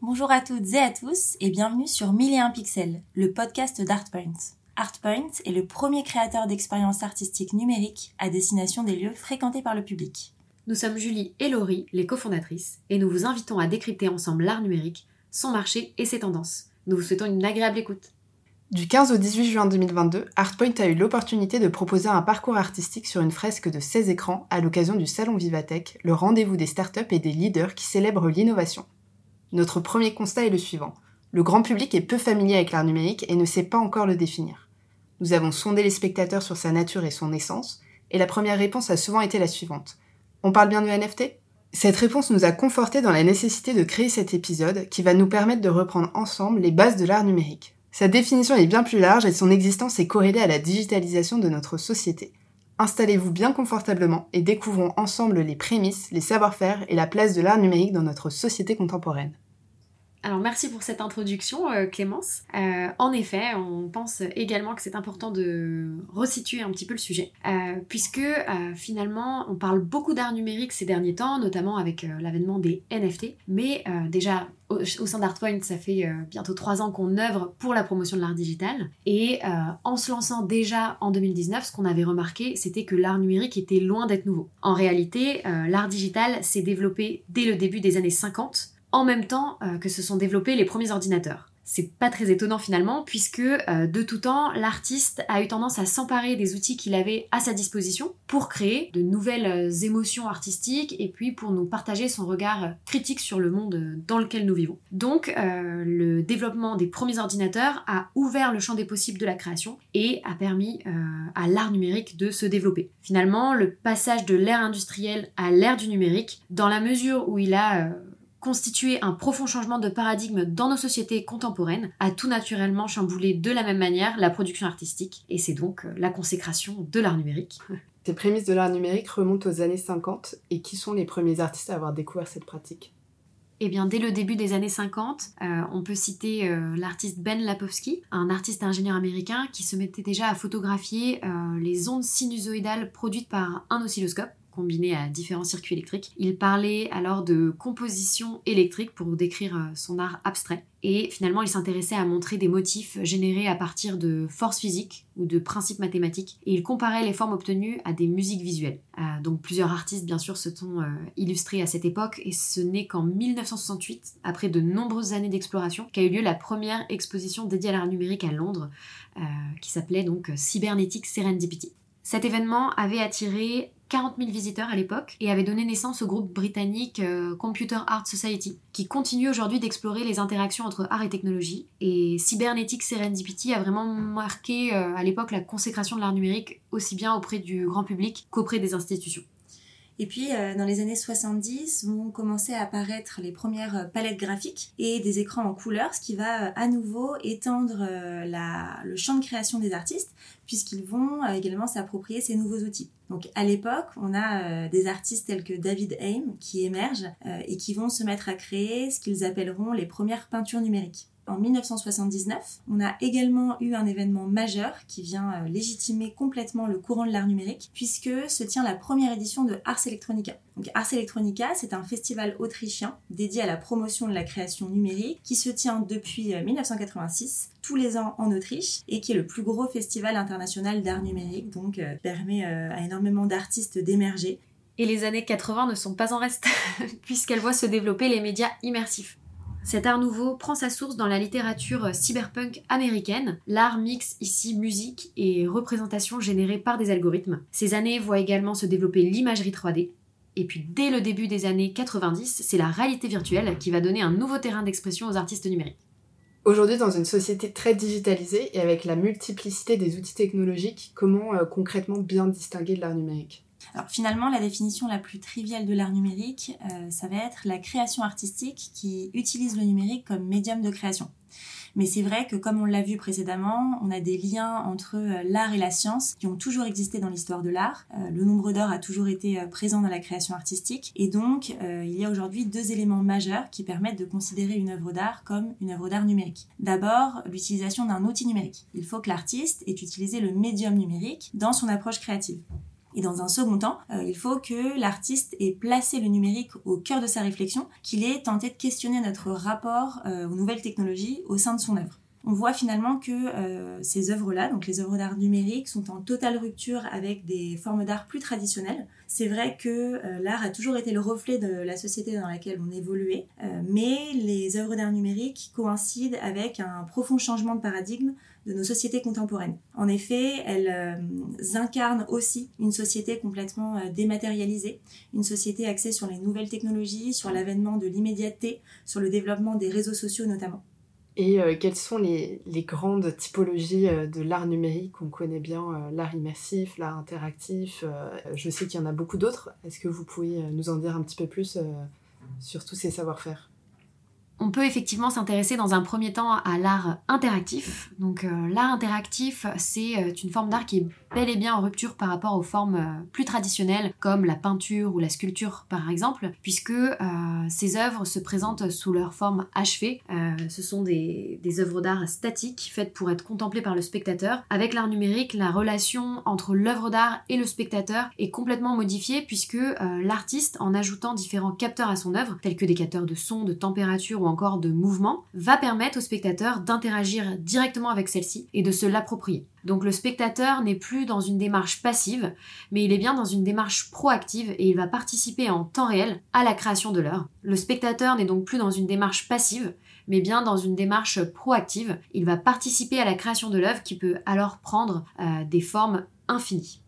Bonjour à toutes et à tous et bienvenue sur 1001 pixels, le podcast d'ArtPoint. ArtPoint est le premier créateur d'expériences artistiques numériques à destination des lieux fréquentés par le public. Nous sommes Julie et Laurie, les cofondatrices, et nous vous invitons à décrypter ensemble l'art numérique, son marché et ses tendances. Nous vous souhaitons une agréable écoute. Du 15 au 18 juin 2022, ArtPoint a eu l'opportunité de proposer un parcours artistique sur une fresque de 16 écrans à l'occasion du Salon Vivatech, le rendez-vous des startups et des leaders qui célèbrent l'innovation. Notre premier constat est le suivant. Le grand public est peu familier avec l'art numérique et ne sait pas encore le définir. Nous avons sondé les spectateurs sur sa nature et son essence, et la première réponse a souvent été la suivante. On parle bien de NFT Cette réponse nous a conforté dans la nécessité de créer cet épisode qui va nous permettre de reprendre ensemble les bases de l'art numérique. Sa définition est bien plus large et son existence est corrélée à la digitalisation de notre société. Installez-vous bien confortablement et découvrons ensemble les prémices, les savoir-faire et la place de l'art numérique dans notre société contemporaine. Alors merci pour cette introduction euh, Clémence. Euh, en effet, on pense également que c'est important de resituer un petit peu le sujet, euh, puisque finalement on parle beaucoup d'art numérique ces derniers temps, notamment avec l'avènement des NFT, mais déjà au, sein d'ArtPoint, ça fait bientôt trois ans qu'on œuvre pour la promotion de l'art digital. Et en se lançant déjà en 2019, ce qu'on avait remarqué, c'était que l'art numérique était loin d'être nouveau. En réalité, l'art digital s'est développé dès le début des années 50 en même temps euh, que se sont développés les premiers ordinateurs. C'est pas très étonnant finalement, puisque euh, de tout temps, l'artiste a eu tendance à s'emparer des outils qu'il avait à sa disposition pour créer de nouvelles euh, émotions artistiques et puis pour nous partager son regard critique sur le monde dans lequel nous vivons. Donc, le développement des premiers ordinateurs a ouvert le champ des possibles de la création et a permis à l'art numérique de se développer. Finalement, le passage de l'ère industrielle à l'ère du numérique, dans la mesure où il a constituer un profond changement de paradigme dans nos sociétés contemporaines, a tout naturellement chamboulé de la même manière la production artistique, et c'est donc euh, la consécration de l'art numérique. Ces prémices de l'art numérique remontent aux années 50, et qui sont les premiers artistes à avoir découvert cette pratique? Eh bien, dès le début des années 50, euh, on peut citer euh, l'artiste Ben Lapowski, un artiste ingénieur américain qui se mettait déjà à photographier les ondes sinusoïdales produites par un oscilloscope combiné à différents circuits électriques. Il parlait alors de composition électrique pour décrire euh, son art abstrait. Et finalement, il s'intéressait à montrer des motifs générés à partir de forces physiques ou de principes mathématiques. Et il comparait les formes obtenues à des musiques visuelles. Euh, donc plusieurs artistes, bien sûr, se sont euh, illustrés à cette époque. Et ce n'est qu'en 1968, après de nombreuses années d'exploration, qu'a eu lieu la première exposition dédiée à l'art numérique à Londres, qui s'appelait donc Cybernetic Serendipity. Cet événement avait attiré 40 000 visiteurs à l'époque et avait donné naissance au groupe britannique euh, Computer Art Society, qui continue aujourd'hui d'explorer les interactions entre art et technologie. Et Cybernetic Serendipity a vraiment marqué euh, à l'époque la consécration de l'art numérique aussi bien auprès du grand public qu'auprès des institutions. Et puis, euh, dans les années 70, vont commencer à apparaître les premières euh, palettes graphiques et des écrans en couleur, ce qui va euh, à nouveau étendre le champ de création des artistes, puisqu'ils vont également s'approprier ces nouveaux outils. Donc, à l'époque, on a des artistes tels que David Haim qui émergent et qui vont se mettre à créer ce qu'ils appelleront les premières peintures numériques en 1979. On a également eu un événement majeur qui vient euh, légitimer complètement le courant de l'art numérique puisque se tient la première édition de Ars Electronica. Ars Electronica, c'est un festival autrichien dédié à la promotion de la création numérique qui se tient depuis 1986 euh, tous les ans en Autriche et qui est le plus gros festival international d'art numérique donc euh, permet à énormément d'artistes d'émerger. Et les années 80 ne sont pas en reste puisqu'elles voient se développer les médias immersifs. Cet art nouveau prend sa source dans la littérature cyberpunk américaine. L'art mixe ici musique et représentation générée par des algorithmes. Ces années voient également se développer l'imagerie 3D. Et puis dès le début des années 90, c'est la réalité virtuelle qui va donner un nouveau terrain d'expression aux artistes numériques. Aujourd'hui, dans une société très digitalisée et avec la multiplicité des outils technologiques, comment euh, concrètement bien distinguer de l'art numérique? Alors finalement, la définition la plus triviale de l'art numérique, euh, ça va être la création artistique qui utilise le numérique comme médium de création. Mais c'est vrai que comme on l'a vu précédemment, on a des liens entre euh, l'art et la science qui ont toujours existé dans l'histoire de l'art. Euh, le nombre d'heures a toujours été présent dans la création artistique. Et donc, il y a aujourd'hui deux éléments majeurs qui permettent de considérer une œuvre d'art comme une œuvre d'art numérique. D'abord, l'utilisation d'un outil numérique. Il faut que l'artiste ait utilisé le médium numérique dans son approche créative. Et dans un second temps, euh, il faut que l'artiste ait placé le numérique au cœur de sa réflexion, qu'il ait tenté de questionner notre rapport euh, aux nouvelles technologies au sein de son œuvre on voit finalement que euh, ces œuvres-là, donc les œuvres d'art numérique, sont en totale rupture avec des formes d'art plus traditionnelles. C'est vrai que euh, l'art a toujours été le reflet de la société dans laquelle on évoluait, euh, mais les œuvres d'art numérique coïncident avec un profond changement de paradigme de nos sociétés contemporaines. En effet, elles incarnent aussi une société complètement dématérialisée, une société axée sur les nouvelles technologies, sur l'avènement de l'immédiateté, sur le développement des réseaux sociaux notamment. Et euh, quelles sont les, grandes typologies euh, de l'art numérique? On connaît bien euh, l'art immersif, l'art interactif. je sais qu'il y en a beaucoup d'autres. Est-ce que vous pouvez nous en dire un petit peu plus sur tous ces savoir-faire? On peut effectivement s'intéresser dans un premier temps à l'art interactif. Donc euh, l'art interactif, c'est euh, une forme d'art qui est bel et bien en rupture par rapport aux formes euh, plus traditionnelles comme la peinture ou la sculpture par exemple, puisque ces œuvres se présentent sous leur forme achevée. ce sont des, œuvres d'art statiques faites pour être contemplées par le spectateur. Avec l'art numérique, la relation entre l'œuvre d'art et le spectateur est complètement modifiée puisque l'artiste, en ajoutant différents capteurs à son œuvre, tels que des capteurs de son, de température de mouvement, va permettre au spectateur d'interagir directement avec celle-ci et de se l'approprier. Donc le spectateur n'est plus dans une démarche passive, mais il est bien dans une démarche proactive et il va participer en temps réel à la création de l'œuvre. Le spectateur n'est donc plus dans une démarche passive, mais bien dans une démarche proactive. Il va participer à la création de l'œuvre qui peut alors prendre euh, des formes infinies.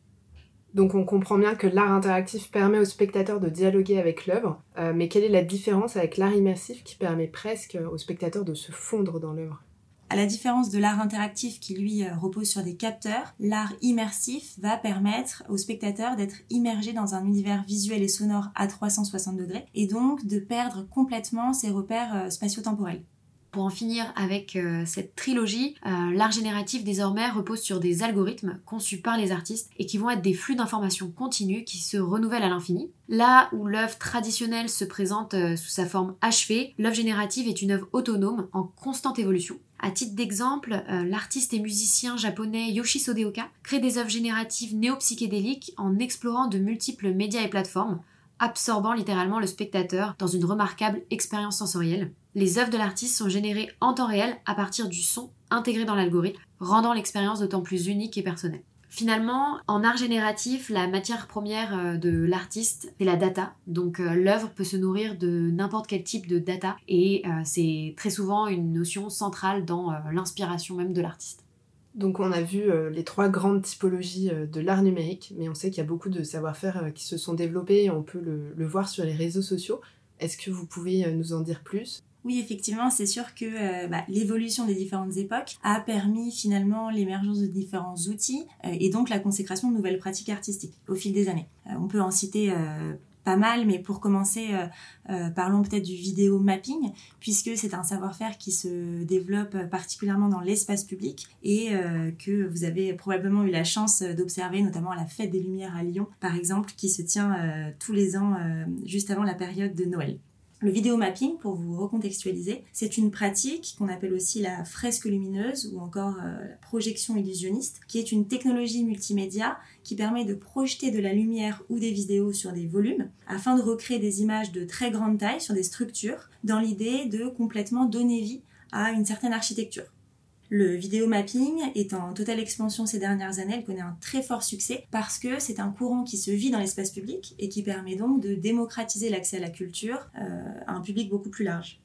Donc on comprend bien que l'art interactif permet au spectateur de dialoguer avec l'œuvre, euh, mais quelle est la différence avec l'art immersif qui permet presque au spectateur de se fondre dans l'œuvre? À la différence de l'art interactif qui lui euh, repose sur des capteurs, l'art immersif va permettre au spectateur d'être immergé dans un univers visuel et sonore à 360 degrés et donc de perdre complètement ses repères euh, spatio-temporels. Pour en finir avec euh, cette trilogie, euh, l'art génératif désormais repose sur des algorithmes conçus par les artistes et qui vont être des flux d'informations continus qui se renouvellent à l'infini. Là où l'œuvre traditionnelle se présente euh, sous sa forme achevée, l'œuvre générative est une œuvre autonome en constante évolution. À titre d'exemple, l'artiste et musicien japonais Yoshi Sodeoka crée des œuvres génératives néo-psychédéliques en explorant de multiples médias et plateformes, absorbant littéralement le spectateur dans une remarquable expérience sensorielle. Les œuvres de l'artiste sont générées en temps réel à partir du son intégré dans l'algorithme, rendant l'expérience d'autant plus unique et personnelle. Finalement, en art génératif, la matière première euh, de l'artiste, c'est la data. Donc euh, l'œuvre peut se nourrir de n'importe quel type de data et euh, c'est très souvent une notion centrale dans l'inspiration même de l'artiste. Donc on a vu les trois grandes typologies de l'art numérique, mais on sait qu'il y a beaucoup de savoir-faire qui se sont développés et on peut le voir sur les réseaux sociaux. Est-ce que vous pouvez nous en dire plus? Oui, effectivement, c'est sûr que euh, bah, l'évolution des différentes époques a permis finalement l'émergence de différents outils euh, et donc la consécration de nouvelles pratiques artistiques au fil des années. Euh, on peut en citer pas mal, mais pour commencer, parlons peut-être du vidéo mapping, puisque c'est un savoir-faire qui se développe particulièrement dans l'espace public et que vous avez probablement eu la chance d'observer, notamment à la Fête des Lumières à Lyon, par exemple, qui se tient tous les ans juste avant la période de Noël. Le vidéomapping, pour vous recontextualiser, c'est une pratique qu'on appelle aussi la fresque lumineuse ou encore euh, la projection illusionniste, qui est une technologie multimédia qui permet de projeter de la lumière ou des vidéos sur des volumes afin de recréer des images de très grande taille sur des structures dans l'idée de complètement donner vie à une certaine architecture. Le vidéo mapping est en totale expansion ces dernières années, elle connaît un très fort succès parce que c'est un courant qui se vit dans l'espace public et qui permet donc de démocratiser l'accès à la culture euh, à un public beaucoup plus large.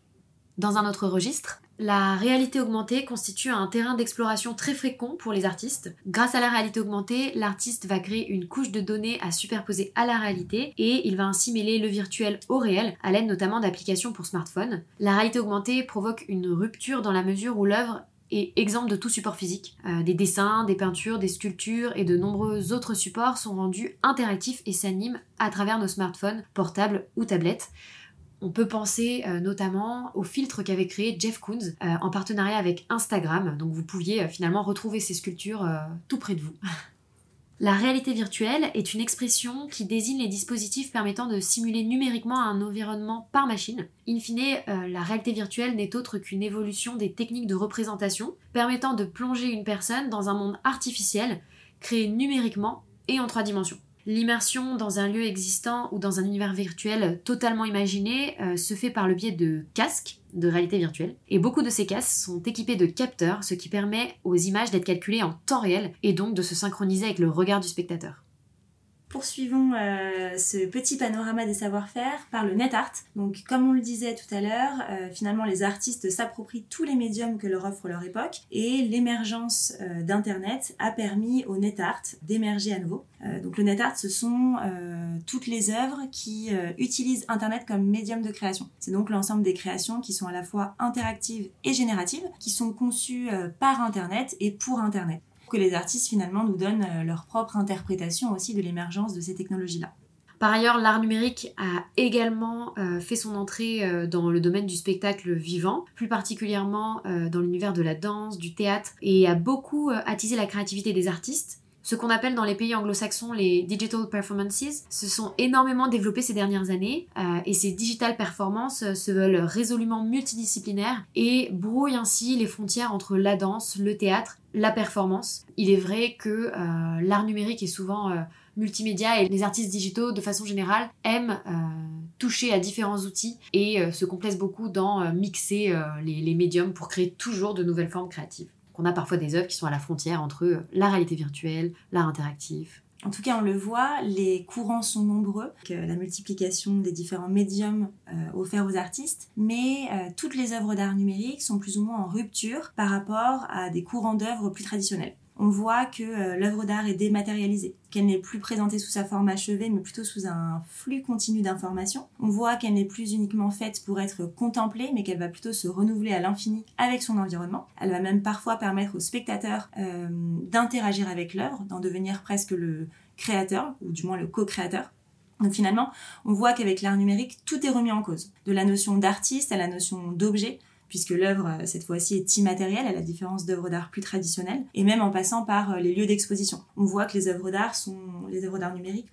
Dans un autre registre, la réalité augmentée constitue un terrain d'exploration très fréquent pour les artistes. Grâce à la réalité augmentée, l'artiste va créer une couche de données à superposer à la réalité et il va ainsi mêler le virtuel au réel, à l'aide notamment d'applications pour smartphone. La réalité augmentée provoque une rupture dans la mesure où l'œuvre exemple de tout support physique. Euh, des dessins, des peintures, des sculptures et de nombreux autres supports sont rendus interactifs et s'animent à travers nos smartphones, portables ou tablettes. On peut penser euh, notamment au filtre qu'avait créé Jeff Koons euh, en partenariat avec Instagram, donc vous pouviez finalement retrouver ces sculptures tout près de vous. La réalité virtuelle est une expression qui désigne les dispositifs permettant de simuler numériquement un environnement par machine. In fine, euh, la réalité virtuelle n'est autre qu'une évolution des techniques de représentation permettant de plonger une personne dans un monde artificiel créé numériquement et en trois dimensions. L'immersion dans un lieu existant ou dans un univers virtuel totalement imaginé euh, se fait par le biais de casques de réalité virtuelle. Et beaucoup de ces casques sont équipés de capteurs, ce qui permet aux images d'être calculées en temps réel et donc de se synchroniser avec le regard du spectateur. Poursuivons euh, ce petit panorama des savoir-faire par le net art. Donc, comme on le disait tout à l'heure, euh, finalement, les artistes s'approprient tous les médiums que leur offre leur époque et l'émergence euh, d'Internet a permis au net art d'émerger à nouveau. donc, le net art, ce sont toutes les œuvres qui utilisent Internet comme médium de création. C'est donc l'ensemble des créations qui sont à la fois interactives et génératives, qui sont conçues par Internet et pour Internet que les artistes finalement nous donnent euh, leur propre interprétation aussi de l'émergence de ces technologies-là. Par ailleurs, l'art numérique a également euh, fait son entrée euh, dans le domaine du spectacle vivant, plus particulièrement dans l'univers de la danse, du théâtre, et a beaucoup attisé la créativité des artistes. Ce qu'on appelle dans les pays anglo-saxons les digital performances se sont énormément développés ces dernières années et ces digital performances se veulent résolument multidisciplinaires et brouillent ainsi les frontières entre la danse, le théâtre la performance. Il est vrai que euh, l'art numérique est souvent euh, multimédia et les artistes digitaux, de façon générale, aiment euh, toucher à différents outils et se complaisent beaucoup dans mixer les, les, médiums pour créer toujours de nouvelles formes créatives. On a parfois des œuvres qui sont à la frontière entre la réalité virtuelle, l'art interactif, en tout cas, on le voit, les courants sont nombreux, la multiplication des différents médiums euh, offerts aux artistes, mais euh, toutes les œuvres d'art numérique sont plus ou moins en rupture par rapport à des courants d'œuvres plus traditionnels on voit que euh, l'œuvre d'art est dématérialisée, qu'elle n'est plus présentée sous sa forme achevée, mais plutôt sous un flux continu d'informations. On voit qu'elle n'est plus uniquement faite pour être contemplée, mais qu'elle va plutôt se renouveler à l'infini avec son environnement. Elle va même parfois permettre au spectateur euh, d'interagir avec l'œuvre, d'en devenir presque le créateur, ou du moins le co-créateur. Donc finalement, on voit qu'avec l'art numérique, tout est remis en cause. De la notion d'artiste à la notion d'objet, puisque l'œuvre, euh, cette fois-ci, est immatérielle, à la différence d'œuvres d'art plus traditionnelles, et même en passant par euh, les lieux d'exposition. On voit que les œuvres d'art sont, les œuvres d'art numériques,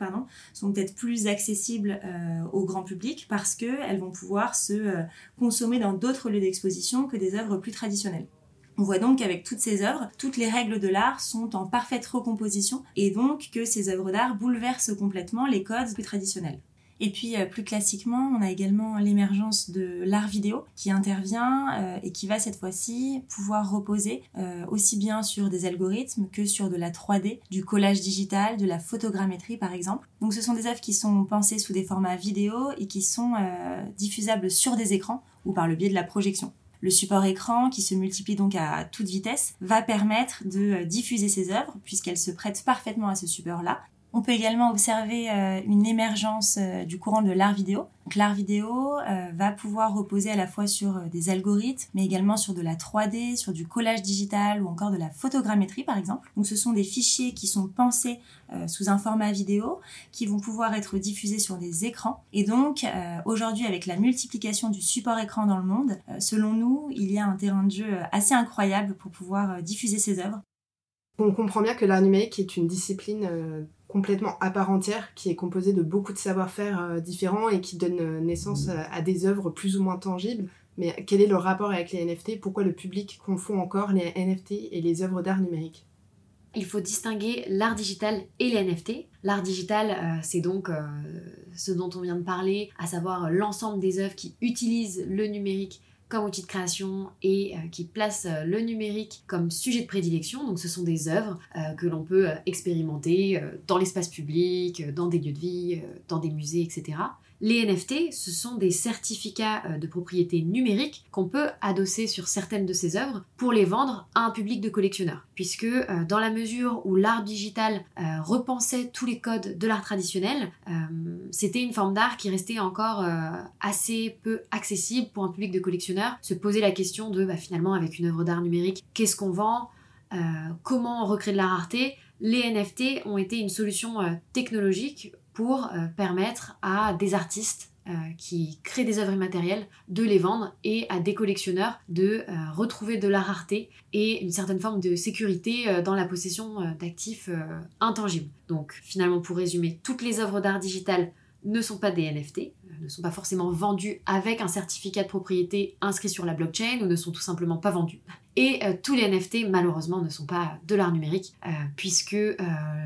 sont peut-être plus accessibles euh, au grand public parce qu'elles vont pouvoir se consommer dans d'autres lieux d'exposition que des œuvres plus traditionnelles. On voit donc qu'avec toutes ces œuvres, toutes les règles de l'art sont en parfaite recomposition et donc que ces œuvres d'art bouleversent complètement les codes plus traditionnels. Et puis euh, plus classiquement, on a également l'émergence de l'art vidéo qui intervient euh, et qui va cette fois-ci pouvoir reposer euh, aussi bien sur des algorithmes que sur de la 3D, du collage digital, de la photogrammétrie par exemple. Donc ce sont des œuvres qui sont pensées sous des formats vidéo et qui sont diffusables sur des écrans ou par le biais de la projection. Le support écran, qui se multiplie donc à toute vitesse, va permettre de diffuser ces œuvres, puisqu'elles se prêtent parfaitement à ce support-là, on peut également observer euh, une émergence euh, du courant de l'art vidéo. l'art vidéo euh, va pouvoir reposer à la fois sur des algorithmes, mais également sur de la 3D, sur du collage digital ou encore de la photogrammétrie par exemple. Donc ce sont des fichiers qui sont pensés sous un format vidéo, qui vont pouvoir être diffusés sur des écrans. Et donc aujourd'hui avec la multiplication du support écran dans le monde, selon nous, il y a un terrain de jeu assez incroyable pour pouvoir diffuser ces œuvres. On comprend bien que l'art numérique est une discipline complètement à part entière, qui est composé de beaucoup de savoir-faire euh, différents et qui donne euh, naissance à, à, des œuvres plus ou moins tangibles. Mais quel est le rapport avec les NFT Pourquoi le public confond encore les NFT et les œuvres d'art numérique? Il faut distinguer l'art digital et les NFT. L'art digital, euh, c'est donc ce dont on vient de parler, à savoir l'ensemble des œuvres qui utilisent le numérique comme outil de création et euh, qui place euh, le numérique comme sujet de prédilection. Donc ce sont des œuvres euh, que l'on peut expérimenter dans l'espace public, dans des lieux de vie, dans des musées, etc. Les NFT, ce sont des certificats euh, de propriété numérique qu'on peut adosser sur certaines de ces œuvres pour les vendre à un public de collectionneurs. Puisque euh, dans la mesure où l'art digital euh, repensait tous les codes de l'art traditionnel, c'était une forme d'art qui restait encore assez peu accessible pour un public de collectionneurs. Se poser la question de bah, finalement avec une œuvre d'art numérique, qu'est-ce qu'on vend Comment on recrée de la rareté? Les NFT ont été une solution technologique pour euh, permettre à des artistes euh, qui créent des œuvres immatérielles de les vendre et à des collectionneurs de euh, retrouver de la rareté et une certaine forme de sécurité dans la possession d'actifs intangibles. Donc finalement pour résumer, toutes les œuvres d'art digital ne sont pas des NFT, ne sont pas forcément vendus avec un certificat de propriété inscrit sur la blockchain ou ne sont tout simplement pas vendus. Et euh, tous les NFT, malheureusement, ne sont pas de l'art numérique, euh, puisque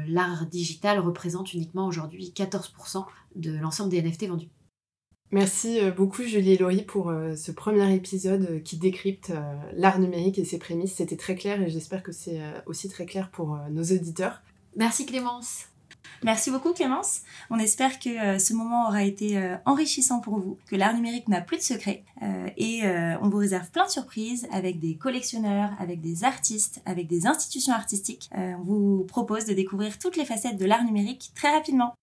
l'art digital représente uniquement aujourd'hui 14% de l'ensemble des NFT vendus. Merci beaucoup Julie et Laurie pour ce premier épisode qui décrypte l'art numérique et ses prémices. C'était très clair et j'espère que c'est aussi très clair pour nos auditeurs. Merci Clémence. Merci beaucoup Clémence. On espère que euh, ce moment aura été euh, enrichissant pour vous, que l'art numérique n'a plus de secret euh, et on vous réserve plein de surprises avec des collectionneurs, avec des artistes, avec des institutions artistiques. on vous propose de découvrir toutes les facettes de l'art numérique très rapidement.